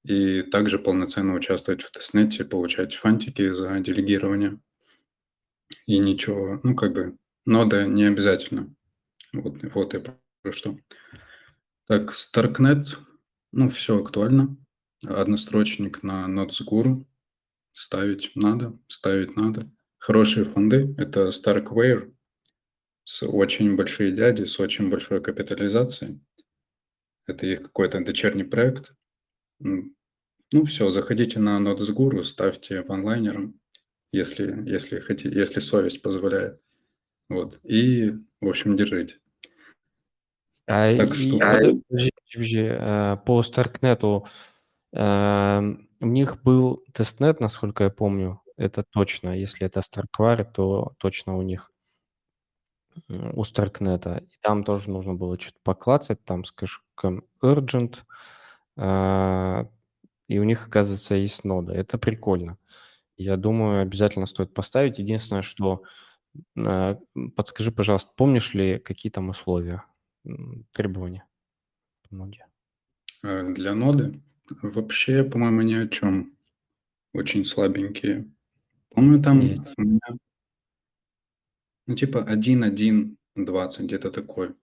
и также полноценно участвовать в тестнете, получать фантики за делегирование. И ничего, ну, как бы, нода не обязательно. Вот, вот я про что. Так, Starknet, ну, все актуально. Однострочник на NotesGuru. Ставить надо, ставить надо. Хорошие фонды – это Starkware с очень большие дяди, с очень большой капитализацией. Это их какой-то дочерний проект. Ну, все, заходите на NotesGuru, ставьте в онлайнером, если, если, хотите, если совесть позволяет. Вот. И, в общем, держите. А, так что... А, подожди, подожди, а, по Старкнету а, у них был тестнет, насколько я помню, это точно. Если это Starkware, то точно у них у Старкнета. И там тоже нужно было что-то поклацать, там с кэшком Urgent. А, и у них оказывается, есть нода. Это прикольно. Я думаю, обязательно стоит поставить. Единственное, что подскажи, пожалуйста, помнишь ли, какие там условия, требования по ноде? Э, для ноды? Вообще, по-моему, ни о чем. Очень слабенькие. Помню, там Нет. у меня, ну, типа 1.1.20, где-то такой.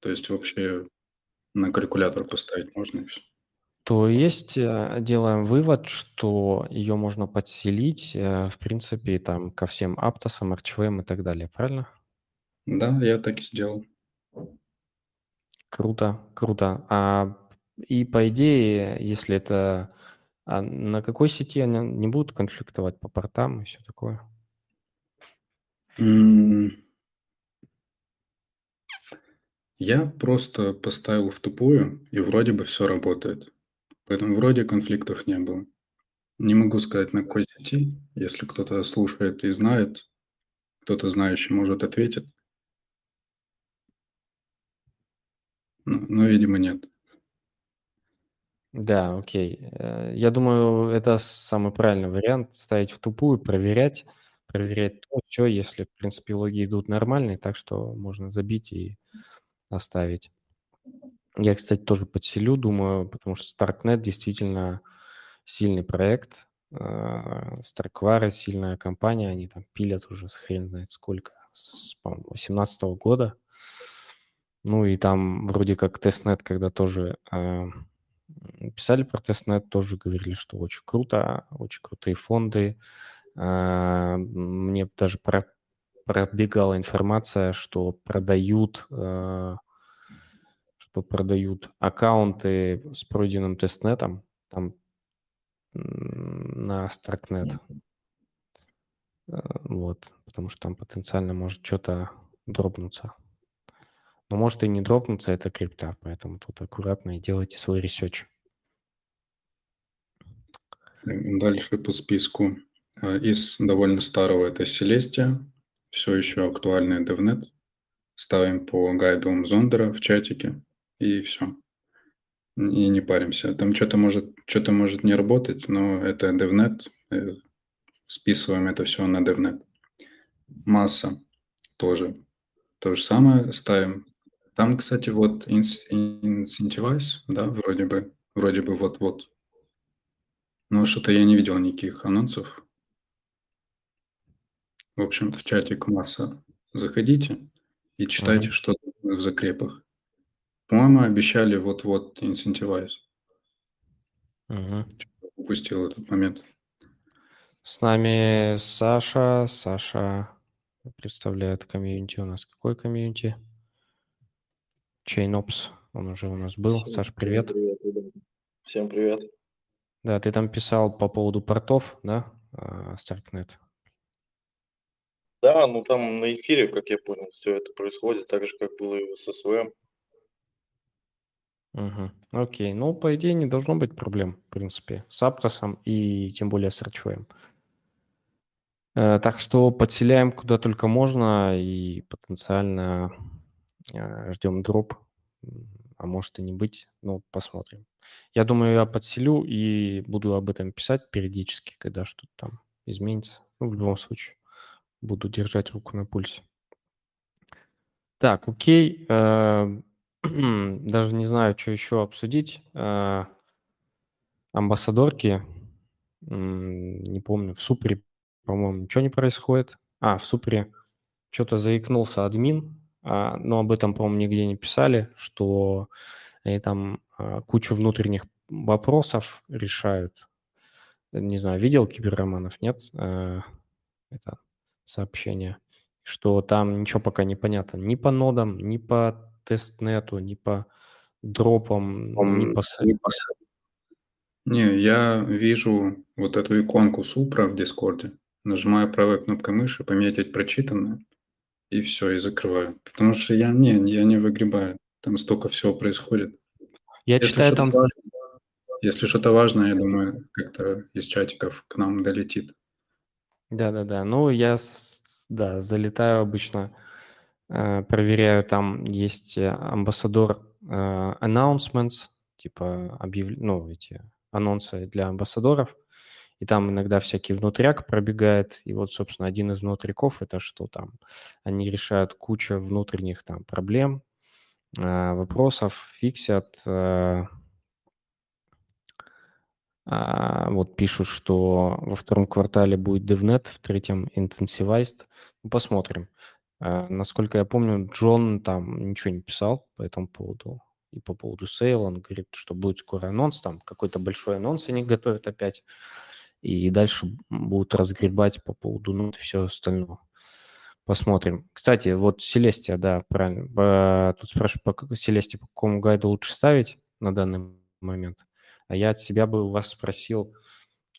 То есть вообще на калькулятор поставить можно и все. То есть э, делаем вывод, что ее можно подселить, э, в принципе, там ко всем аптосам, RCVM и так далее, правильно? Да, я так и сделал. Круто, круто. А, и по идее, если это... А на какой сети они не будут конфликтовать по портам и все такое? Я просто поставил в тупую, и вроде бы все работает. Поэтому вроде конфликтов не было. Не могу сказать, на какой сети. Если кто-то слушает и знает, кто-то знающий может ответить. Но, но, видимо, нет. Да, окей. Э, Я думаю, это самый правильный вариант. Ставить в тупую, проверять, проверять то, все, если, в принципе, логи идут нормальные, так что можно забить и оставить. Я, кстати, тоже подселю, думаю, потому что StarkNet действительно сильный проект. StarkWare ы сильная компания, они там пилят уже с хрен знает сколько, с, по-моему, 2018 года. Ну и там вроде как testnet, когда тоже э, писали про testnet, тоже говорили, что очень круто, очень крутые фонды. Э, мне даже про, пробегала информация, что продают, что продают аккаунты с пройденным testnet ом, там на Starknet. Э, Вот, потому что там потенциально может что-то дропнуться. Но может и не дропнуться, это крипта, поэтому тут аккуратно и делайте свой research. Дальше по списку. А, из довольно старого это Celestia, все еще актуальный DevNet. Ставим по гайду Зондера в чатике, и все. И не паримся. Там что-то может, что-то может не работать, но это DevNet. э, Списываем это все на DevNet. Масса тоже. То же самое ставим. Там, кстати, вот Incentivize, да, вроде бы, вроде бы вот-вот. Но что-то я не видел никаких анонсов. В общем, в чатик масса. Заходите и читайте, Мгм. что в закрепах. По-моему, обещали вот-вот Incentivize. Мгм. Упустил этот момент. С нами Саша. Саша представляет комьюнити. У нас какой комьюнити? ChainOps. Он уже у нас был. Всем, Саш, всем привет. привет, ребята. Всем привет. Да, ты там писал по поводу портов, да, а, Starknet? Да, ну там на эфире, как я понял, все это происходит так же, как было и с СВМ. Угу. Окей. Ну, по идее, не должно быть проблем, в принципе, с Аптосом и тем более с RCVM. Э, Так что подселяем куда только можно и потенциально э, ждем дроп, а может и не быть, ну, посмотрим. Я думаю, я подселю и буду об этом писать периодически, когда что-то там изменится. Ну, в любом случае, буду держать руку на пульсе. Так, окей. э, [clears throat] Даже не знаю, что еще обсудить. Э, Амбассадорки, не помню, в Супре, по-моему, ничего не происходит. А, в Супре что-то заикнулся админ, а, но об этом, по-моему, нигде не писали, что они там а, кучу внутренних вопросов решают. Не знаю, видел Киберроманов, нет? Э, Это сообщение, что там ничего пока не понятно ни по нодам, ни по тестнету, ни по дропам, ни по... Не, я вижу вот эту иконку Супра в Дискорде, нажимаю правой кнопкой мыши, пометить прочитанное, и все, и закрываю. Потому что я не, я не выгребаю. Там столько всего происходит. Я Если читаю там... важное, если что-то важное, я думаю, как-то из чатиков к нам долетит. Да-да-да. Ну, я, да, залетаю обычно, проверяю, там есть э, амбассадор э, announcements, типа объяв... ну, эти анонсы для амбассадоров, и там иногда всякий внутряк пробегает, и вот, собственно, один из внутряков – это что там? Они решают кучу внутренних там проблем, э, вопросов, фиксят, э, а, вот пишут, что во втором квартале будет DevNet, в третьем Intensivized. Ну, посмотрим. А, насколько я помню, Джон там ничего не писал по этому поводу. И по поводу сейла он говорит, что будет скоро анонс, там какой-то большой анонс они готовят опять. И дальше будут разгребать по поводу ну и все остальное. Посмотрим. Кстати, вот Селестия, да, правильно. Тут спрашивают, по Селестия по какому гайду лучше ставить на данный момент. А я от себя бы у вас спросил,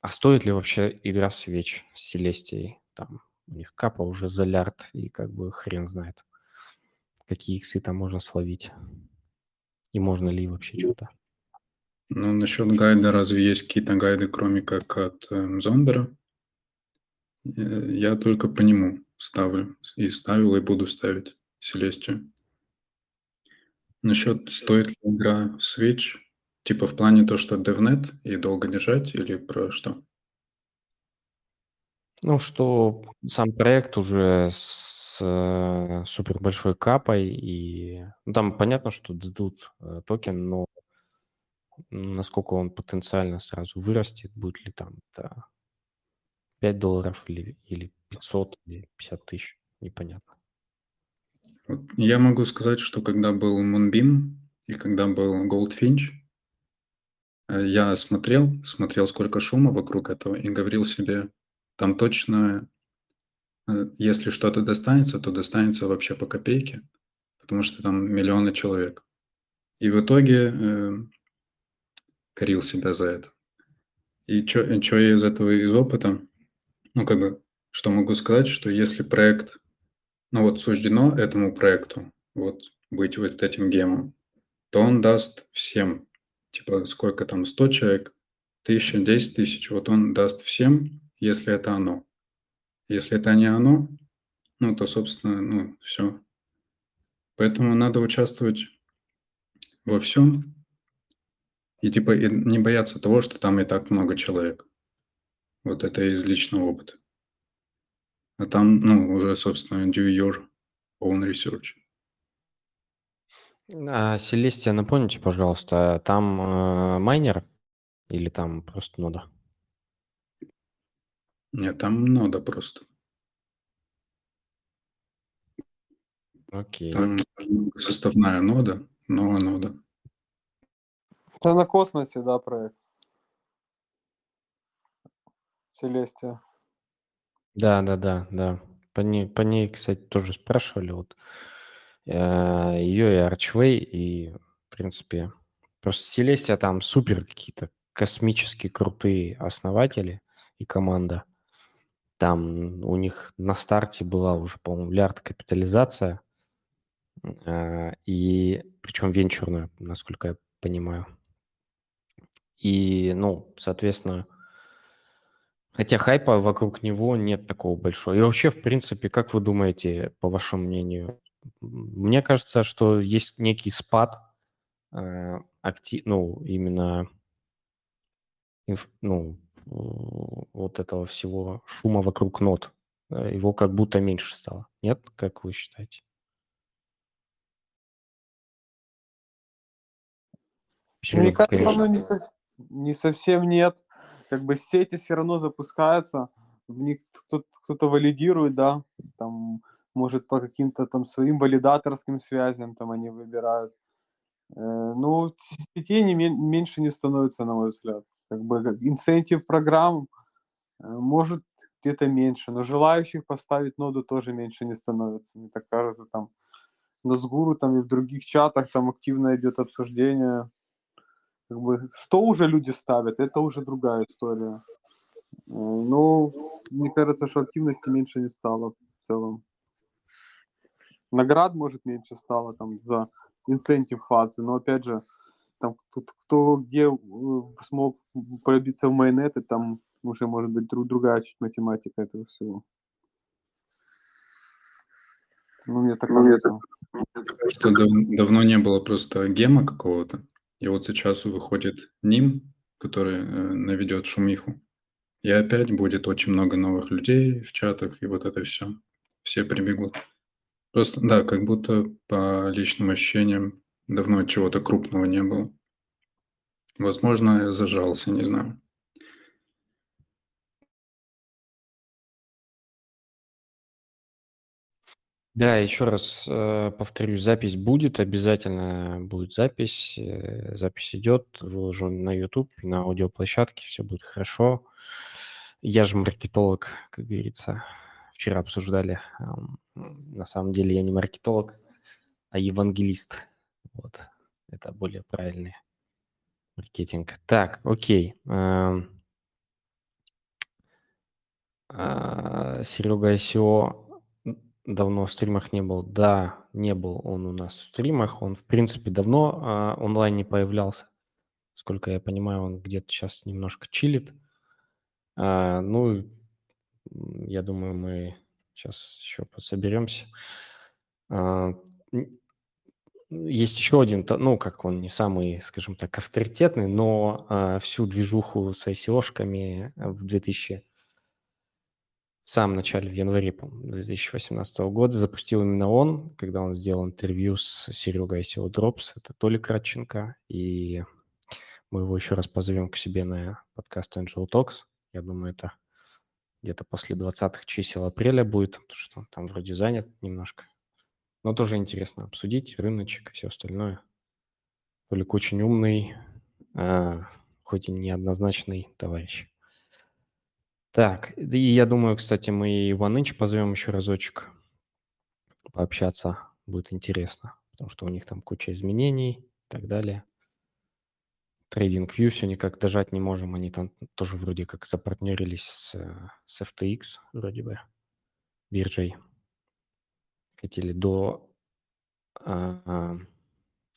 а стоит ли вообще игра свеч с Селестией? Там у них капа уже за лярд, и как бы хрен знает, какие иксы там можно словить. И можно ли вообще что-то. Ну, насчет гайда, разве есть какие-то гайды, кроме как от э, Зондера? Я только по нему ставлю. И ставил, и буду ставить Селестию. Насчет стоит ли игра Switch, Типа в плане то, что DevNet и долго держать или про что? Ну, что сам проект уже с э, супер большой капой, и ну, там понятно, что дадут э, токен, но насколько он потенциально сразу вырастет, будет ли там это 5 долларов или, или 500 или 50 тысяч, непонятно. Я могу сказать, что когда был Moonbeam и когда был Goldfinch, Э, я смотрел, смотрел, сколько шума вокруг этого, и говорил себе, там точно, э, если что-то достанется, то достанется вообще по копейке, потому что там миллионы человек. И в итоге э, корил себя за это. И что я из этого, из опыта, ну, как бы, что могу сказать, что если проект, ну, вот суждено этому проекту, вот, быть вот этим гемом, то он даст всем типа сколько там, 100 человек, 1000, 10 тысяч, вот он даст всем, если это оно. Если это не оно, ну, то, собственно, ну, все. Поэтому надо участвовать во всем и, типа, и не бояться того, что там и так много человек. Вот это из личного опыта. А там, ну, уже, собственно, do your own research. А Селестия, напомните, пожалуйста, там э, майнер или там просто нода? Нет, там нода просто. Окей. Там составная нода, но нода. Это на космосе, да, проект? Селестия. Да, да, да, да. По ней, по ней, кстати, тоже спрашивали. Вот Э, ее и Archway, и, в принципе, просто Селестия там супер какие-то космически крутые основатели и команда. Там у них на старте была уже, по-моему, миллиард капитализация, э, и причем венчурная, насколько я понимаю. И, ну, соответственно, хотя хайпа вокруг него нет такого большого. И вообще, в принципе, как вы думаете, по вашему мнению, мне кажется, что есть некий спад э, актив, ну, именно ну, вот этого всего шума вокруг нот. Э, его как будто меньше стало. Нет? Как вы считаете? Мне кажется, оно не, со... не совсем нет. Как бы сети все равно запускаются, в них кто-то, кто-то валидирует, да, там может, по каким-то там своим валидаторским связям там они выбирают. Э, ну, сетей не, меньше не становится, на мой взгляд. Как бы инцентив программ э, может где-то меньше, но желающих поставить ноду тоже меньше не становится. Мне так кажется, там на Сгуру там и в других чатах там активно идет обсуждение. Как бы, что уже люди ставят, это уже другая история. Но мне кажется, что активности меньше не стало в целом наград, может, меньше стало там за инсентив фазы, но опять же, там тут кто где э, смог пробиться в майонеты, там уже может быть друг, другая чуть математика этого всего. Ну, мне так ну, кажется. Что дав- давно не было просто гема какого-то, и вот сейчас выходит ним, который э, наведет шумиху. И опять будет очень много новых людей в чатах, и вот это все. Все прибегут. Просто, да, как будто по личным ощущениям давно чего-то крупного не было. Возможно, я зажался, не знаю. Да, еще раз э, повторюсь, запись будет, обязательно будет запись. Э, запись идет, выложу на YouTube, на аудиоплощадке, все будет хорошо. Я же маркетолог, как говорится. Вчера обсуждали. На самом деле я не маркетолог, а евангелист. Вот, это более правильный маркетинг. Так, окей. Эм, а, Серега ICO давно в стримах не был. Да, не был он у нас в стримах. Он, в принципе, давно э, онлайн не появлялся. Сколько я понимаю, он где-то сейчас немножко чилит. А, ну, я думаю, мы сейчас еще пособеремся. Есть еще один, ну, как он не самый, скажем так, авторитетный, но а, всю движуху с ICO-шками в 2000 в самом начале, в январе 2018 года запустил именно он, когда он сделал интервью с Серегой ICO Drops, это Толик Кратченко, и мы его еще раз позовем к себе на подкаст Angel Talks. Я думаю, это где-то после 20-х чисел апреля будет, потому что он там вроде занят немножко. Но тоже интересно обсудить рыночек и все остальное. Толик очень умный, а, хоть и неоднозначный товарищ. Так, и я думаю, кстати, мы и OneInch позовем еще разочек пообщаться. Будет интересно, потому что у них там куча изменений и так далее. Trading View все никак дожать не можем. Они там тоже вроде как запартнерились с, с FTX, вроде бы, биржей. Хотели до, а, а,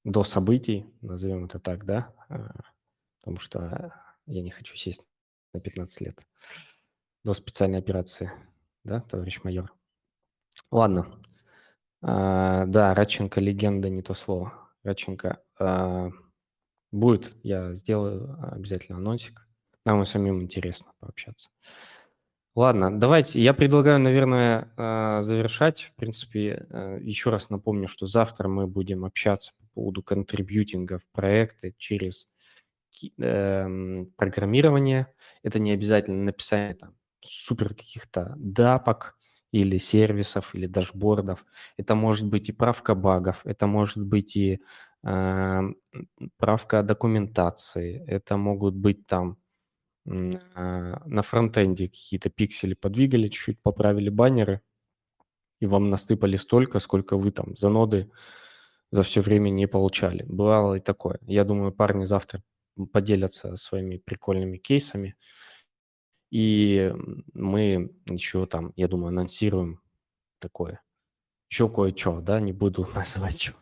до событий, назовем это так, да, а, потому что я не хочу сесть на 15 лет до специальной операции, да, товарищ майор? Ладно. Да, Радченко легенда, не то слово. Радченко будет, я сделаю обязательно анонсик. Нам и самим интересно пообщаться. Ладно, давайте, я предлагаю, наверное, а, завершать. В принципе, а, еще раз напомню, что завтра мы будем общаться по поводу контрибьютинга в проекты через э, программирование. Это не обязательно написание там супер каких-то дапок или сервисов, или дашбордов. Это может быть и правка багов, это может быть и э, правка документации, это могут быть там э, на фронтенде какие-то пиксели подвигали, чуть-чуть поправили баннеры, и вам настыпали столько, сколько вы там за ноды за все время не получали. Бывало и такое. Я думаю, парни завтра поделятся своими прикольными кейсами – и мы еще там, я думаю, анонсируем такое. Еще кое-что, да, не буду [laughs] называть что.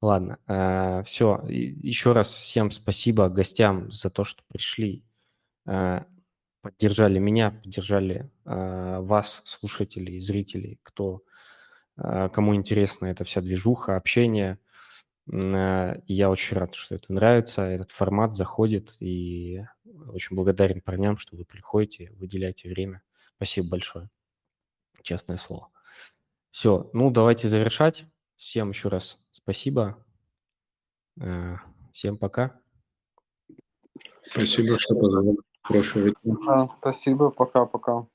Ладно, э, все. Еще раз всем спасибо гостям за то, что пришли, поддержали меня, поддержали э, вас, слушателей, зрителей, кто, э, кому интересна эта вся движуха, общение. Э, я очень рад, что это нравится, этот формат заходит, и очень благодарен парням, что вы приходите, выделяете время. Спасибо большое. Честное слово. Все, ну давайте завершать. Всем еще раз спасибо. Э, всем пока. Спасибо, что позвали. Хорошего вечера. Спасибо, пока-пока.